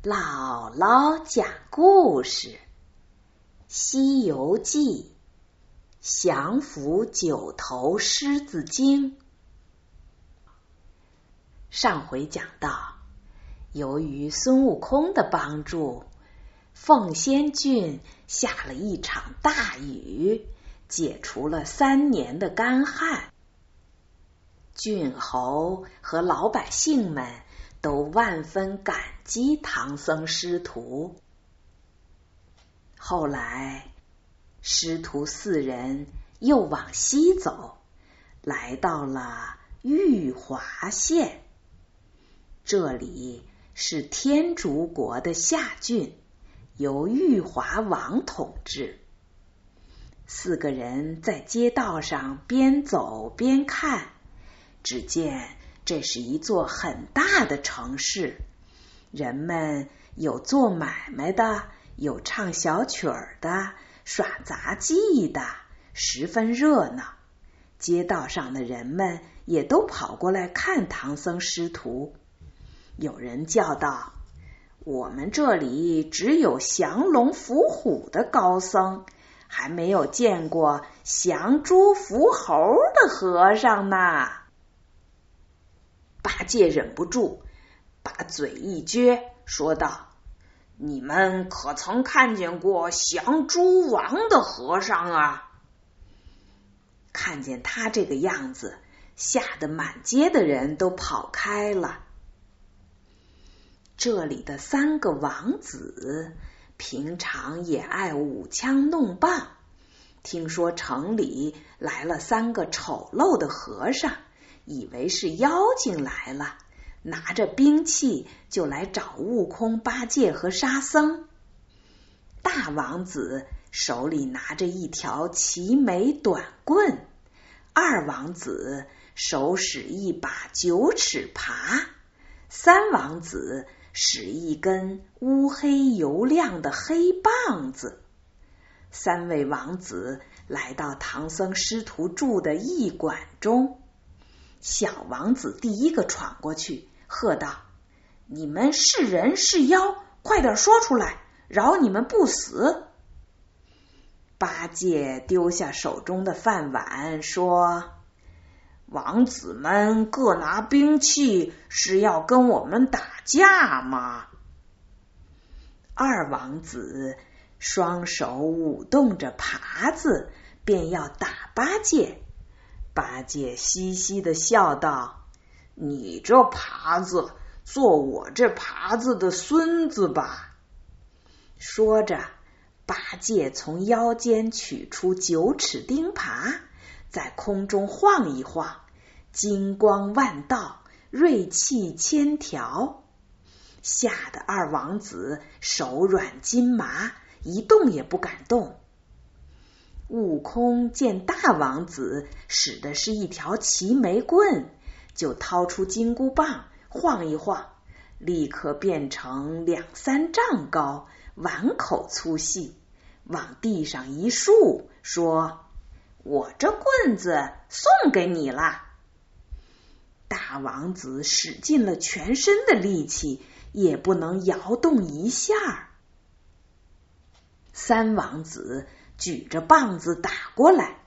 姥姥讲故事，《西游记》降服九头狮子精。上回讲到，由于孙悟空的帮助，凤仙郡下了一场大雨，解除了三年的干旱。郡侯和老百姓们。都万分感击唐僧师徒。后来，师徒四人又往西走，来到了玉华县。这里是天竺国的下郡，由玉华王统治。四个人在街道上边走边看，只见。这是一座很大的城市，人们有做买卖的，有唱小曲儿的，耍杂技的，十分热闹。街道上的人们也都跑过来看唐僧师徒。有人叫道：“我们这里只有降龙伏虎的高僧，还没有见过降猪伏猴的和尚呢。”八戒忍不住，把嘴一撅，说道：“你们可曾看见过降猪王的和尚啊？”看见他这个样子，吓得满街的人都跑开了。这里的三个王子平常也爱舞枪弄棒，听说城里来了三个丑陋的和尚。以为是妖精来了，拿着兵器就来找悟空、八戒和沙僧。大王子手里拿着一条齐眉短棍，二王子手使一把九齿耙，三王子使一根乌黑油亮的黑棒子。三位王子来到唐僧师徒住的驿馆中。小王子第一个闯过去，喝道：“你们是人是妖？快点说出来，饶你们不死！”八戒丢下手中的饭碗，说：“王子们各拿兵器，是要跟我们打架吗？”二王子双手舞动着耙子，便要打八戒。八戒嘻嘻的笑道：“你这耙子，做我这耙子的孙子吧。”说着，八戒从腰间取出九齿钉耙，在空中晃一晃，金光万道，锐气千条，吓得二王子手软筋麻，一动也不敢动。悟空见大王子使的是一条齐眉棍，就掏出金箍棒晃一晃，立刻变成两三丈高、碗口粗细，往地上一竖，说：“我这棍子送给你了。”大王子使尽了全身的力气，也不能摇动一下。三王子。举着棒子打过来，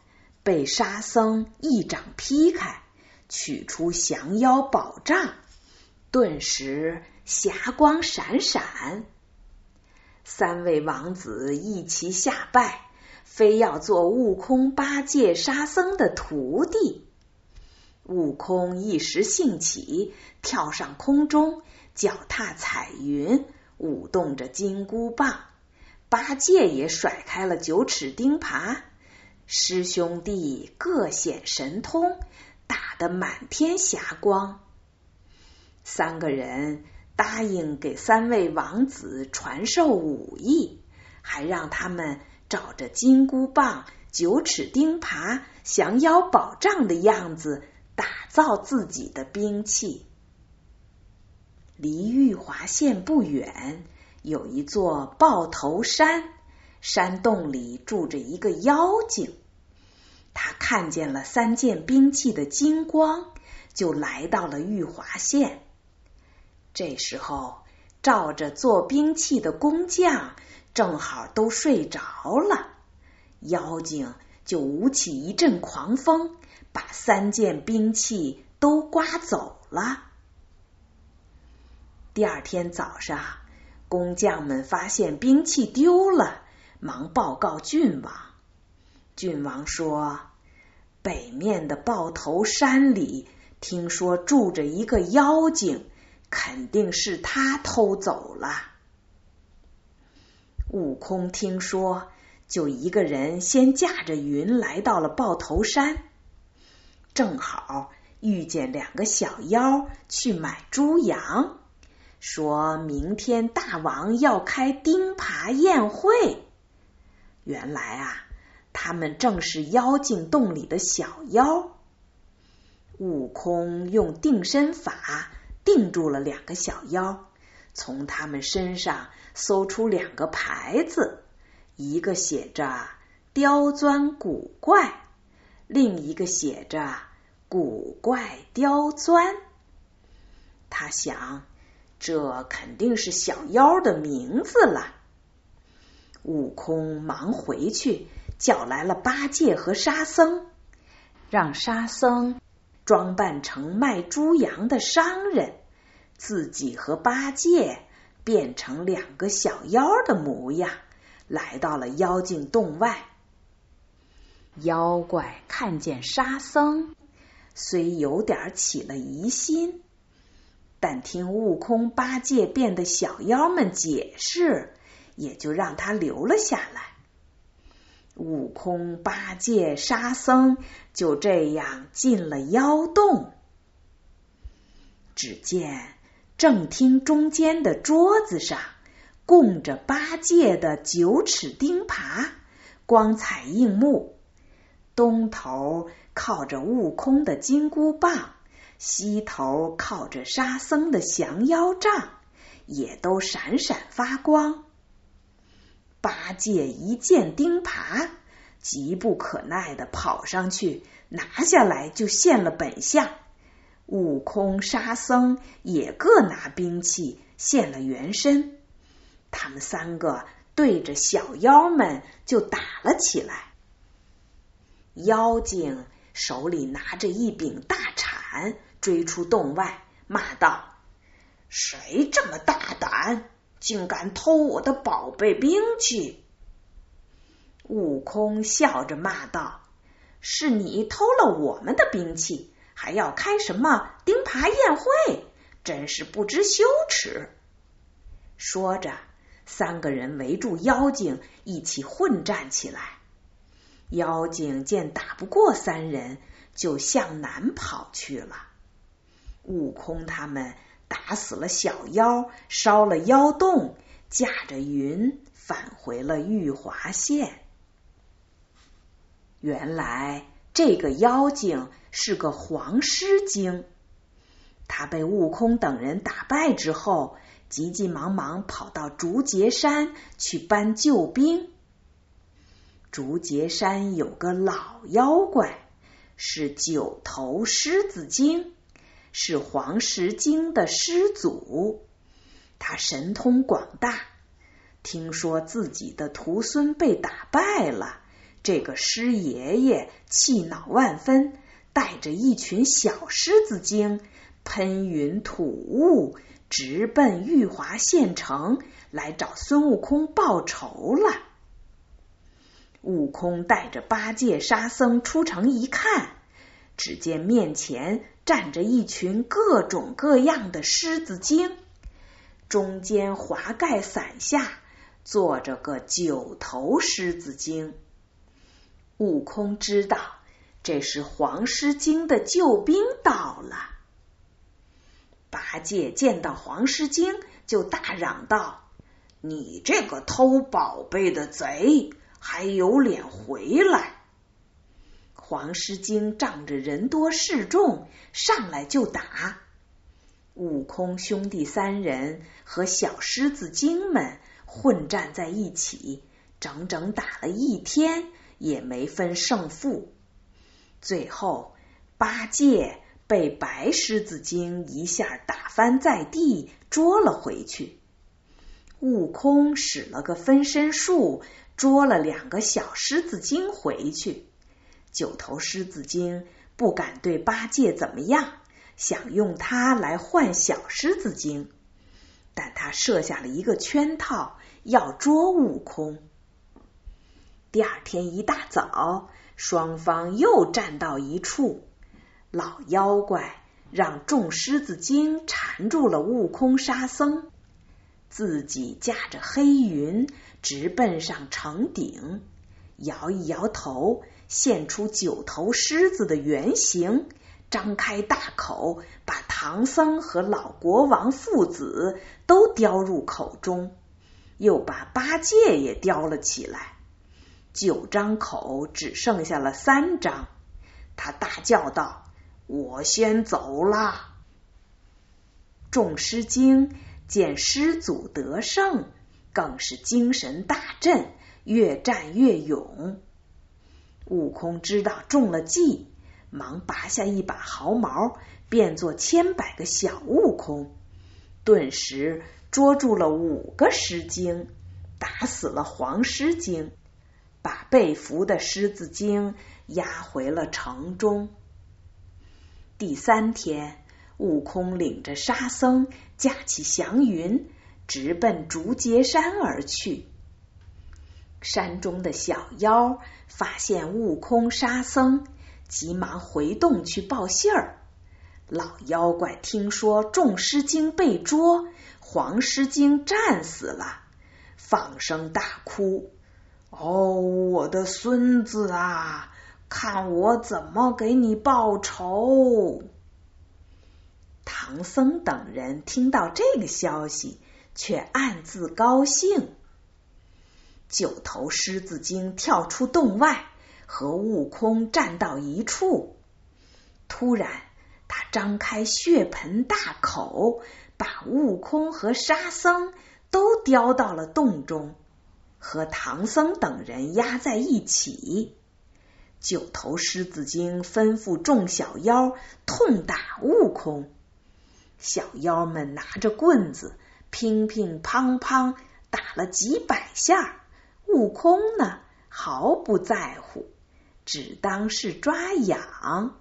被沙僧一掌劈开，取出降妖宝杖，顿时霞光闪闪。三位王子一齐下拜，非要做悟空、八戒、沙僧的徒弟。悟空一时兴起，跳上空中，脚踏彩云，舞动着金箍棒。八戒也甩开了九齿钉耙，师兄弟各显神通，得满天霞光。三个人答应给三位王子传授武艺，还让他们找着金箍棒、九齿钉耙、降妖宝杖的样子打造自己的兵器。离玉华县不远。有一座豹头山，山洞里住着一个妖精。他看见了三件兵器的金光，就来到了玉华县。这时候照着做兵器的工匠正好都睡着了，妖精就舞起一阵狂风，把三件兵器都刮走了。第二天早上，工匠们发现兵器丢了，忙报告郡王。郡王说：“北面的豹头山里，听说住着一个妖精，肯定是他偷走了。”悟空听说，就一个人先驾着云来到了豹头山，正好遇见两个小妖去买猪羊。说明天大王要开钉耙宴会。原来啊，他们正是妖精洞里的小妖。悟空用定身法定住了两个小妖，从他们身上搜出两个牌子，一个写着“刁钻古怪”，另一个写着“古怪刁钻”。他想。这肯定是小妖的名字了。悟空忙回去叫来了八戒和沙僧，让沙僧装扮成卖猪羊的商人，自己和八戒变成两个小妖的模样，来到了妖精洞外。妖怪看见沙僧，虽有点起了疑心。但听悟空、八戒变的小妖们解释，也就让他留了下来。悟空、八戒、沙僧就这样进了妖洞。只见正厅中间的桌子上供着八戒的九齿钉耙，光彩映目；东头靠着悟空的金箍棒。西头靠着沙僧的降妖杖，也都闪闪发光。八戒一见钉耙，急不可耐的跑上去，拿下来就现了本相。悟空、沙僧也各拿兵器现了原身，他们三个对着小妖们就打了起来。妖精手里拿着一柄大铲。追出洞外，骂道：“谁这么大胆，竟敢偷我的宝贝兵器？”悟空笑着骂道：“是你偷了我们的兵器，还要开什么钉耙宴会？真是不知羞耻！”说着，三个人围住妖精，一起混战起来。妖精见打不过三人，就向南跑去了。悟空他们打死了小妖，烧了妖洞，驾着云返回了玉华县。原来这个妖精是个黄狮精，他被悟空等人打败之后，急急忙忙跑到竹节山去搬救兵。竹节山有个老妖怪，是九头狮子精。是黄石精的师祖，他神通广大。听说自己的徒孙被打败了，这个师爷爷气恼万分，带着一群小狮子精，喷云吐雾，直奔玉华县城来找孙悟空报仇了。悟空带着八戒、沙僧出城一看，只见面前。站着一群各种各样的狮子精，中间华盖伞下坐着个九头狮子精。悟空知道这是黄狮精的救兵到了。八戒见到黄狮精，就大嚷道：“你这个偷宝贝的贼，还有脸回来！”黄狮精仗着人多势众，上来就打。悟空兄弟三人和小狮子精们混战在一起，整整打了一天，也没分胜负。最后，八戒被白狮子精一下打翻在地，捉了回去。悟空使了个分身术，捉了两个小狮子精回去。九头狮子精不敢对八戒怎么样，想用它来换小狮子精，但他设下了一个圈套，要捉悟空。第二天一大早，双方又站到一处。老妖怪让众狮子精缠住了悟空、沙僧，自己驾着黑云直奔上城顶，摇一摇头，现出九头狮子的原形，张开大口，把唐僧和老国王父子都叼入口中，又把八戒也叼了起来。九张口只剩下了三张，他大叫道：“我先走了。”众狮精见师祖得胜，更是精神大振，越战越勇。悟空知道中了计，忙拔下一把毫毛，变作千百个小悟空，顿时捉住了五个狮精，打死了黄狮精。把被俘的狮子精押回了城中。第三天，悟空领着沙僧驾起祥云，直奔竹节山而去。山中的小妖发现悟空、沙僧，急忙回洞去报信儿。老妖怪听说众狮精被捉，黄狮精战死了，放声大哭。哦，我的孙子啊，看我怎么给你报仇！唐僧等人听到这个消息，却暗自高兴。九头狮子精跳出洞外，和悟空站到一处。突然，他张开血盆大口，把悟空和沙僧都叼到了洞中。和唐僧等人压在一起，九头狮子精吩咐众小妖痛打悟空。小妖们拿着棍子，乒乒乓乓打了几百下。悟空呢，毫不在乎，只当是抓痒。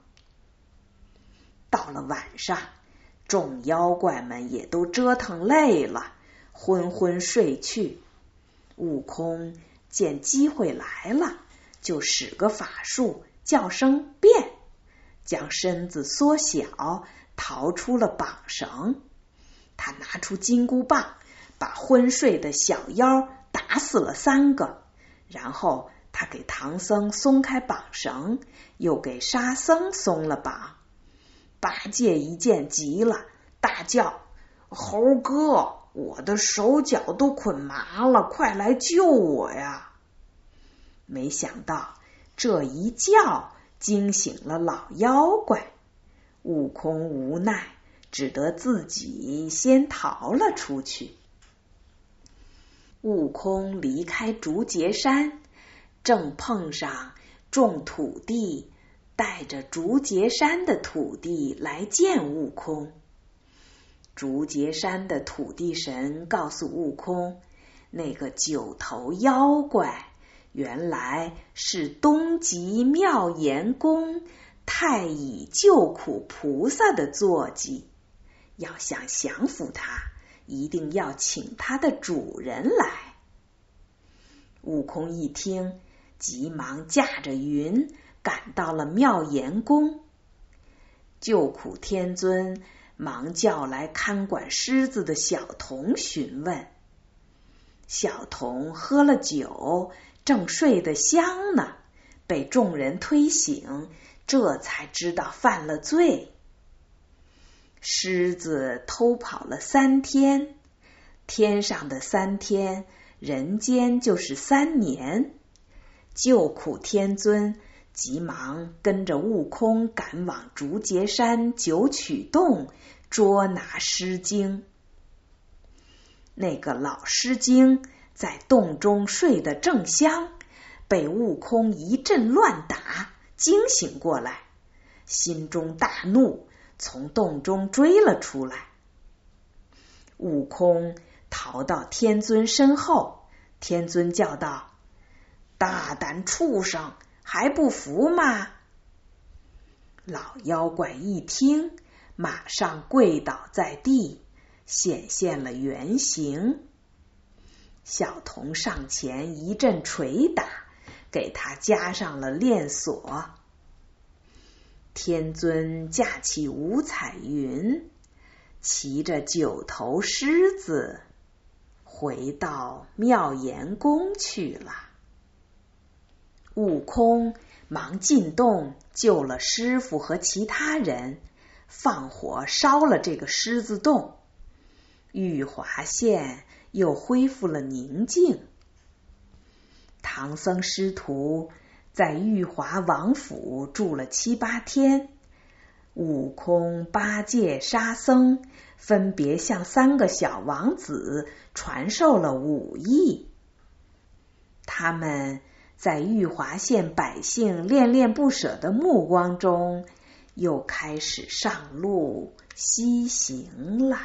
到了晚上，众妖怪们也都折腾累了，昏昏睡去。悟空见机会来了，就使个法术，叫声变，将身子缩小，逃出了绑绳。他拿出金箍棒，把昏睡的小妖打死了三个。然后他给唐僧松开绑绳，又给沙僧松了绑。八戒一见急了，大叫：“猴哥！”我的手脚都捆麻了，快来救我呀！没想到这一叫惊醒了老妖怪，悟空无奈，只得自己先逃了出去。悟空离开竹节山，正碰上众土地带着竹节山的土地来见悟空。竹节山的土地神告诉悟空，那个九头妖怪原来是东极妙严宫太乙救苦菩萨的坐骑，要想降服他，一定要请他的主人来。悟空一听，急忙驾着云赶到了妙严宫，救苦天尊。忙叫来看管狮子的小童询问，小童喝了酒，正睡得香呢，被众人推醒，这才知道犯了罪。狮子偷跑了三天，天上的三天，人间就是三年。救苦天尊急忙跟着悟空赶往竹节山九曲洞。捉拿狮精，那个老狮精在洞中睡得正香，被悟空一阵乱打惊醒过来，心中大怒，从洞中追了出来。悟空逃到天尊身后。天尊叫道：“大胆畜生，还不服吗？”老妖怪一听，马上跪倒在地，显现了原形。小童上前一阵捶打，给他加上了链锁。天尊驾起五彩云，骑着九头狮子，回到妙严宫去了。悟空忙进洞救了师傅和其他人，放火烧了这个狮子洞。玉华县又恢复了宁静。唐僧师徒。在玉华王府住了七八天，悟空、八戒、沙僧分别向三个小王子传授了武艺。他们在玉华县百姓恋恋不舍的目光中，又开始上路西行了。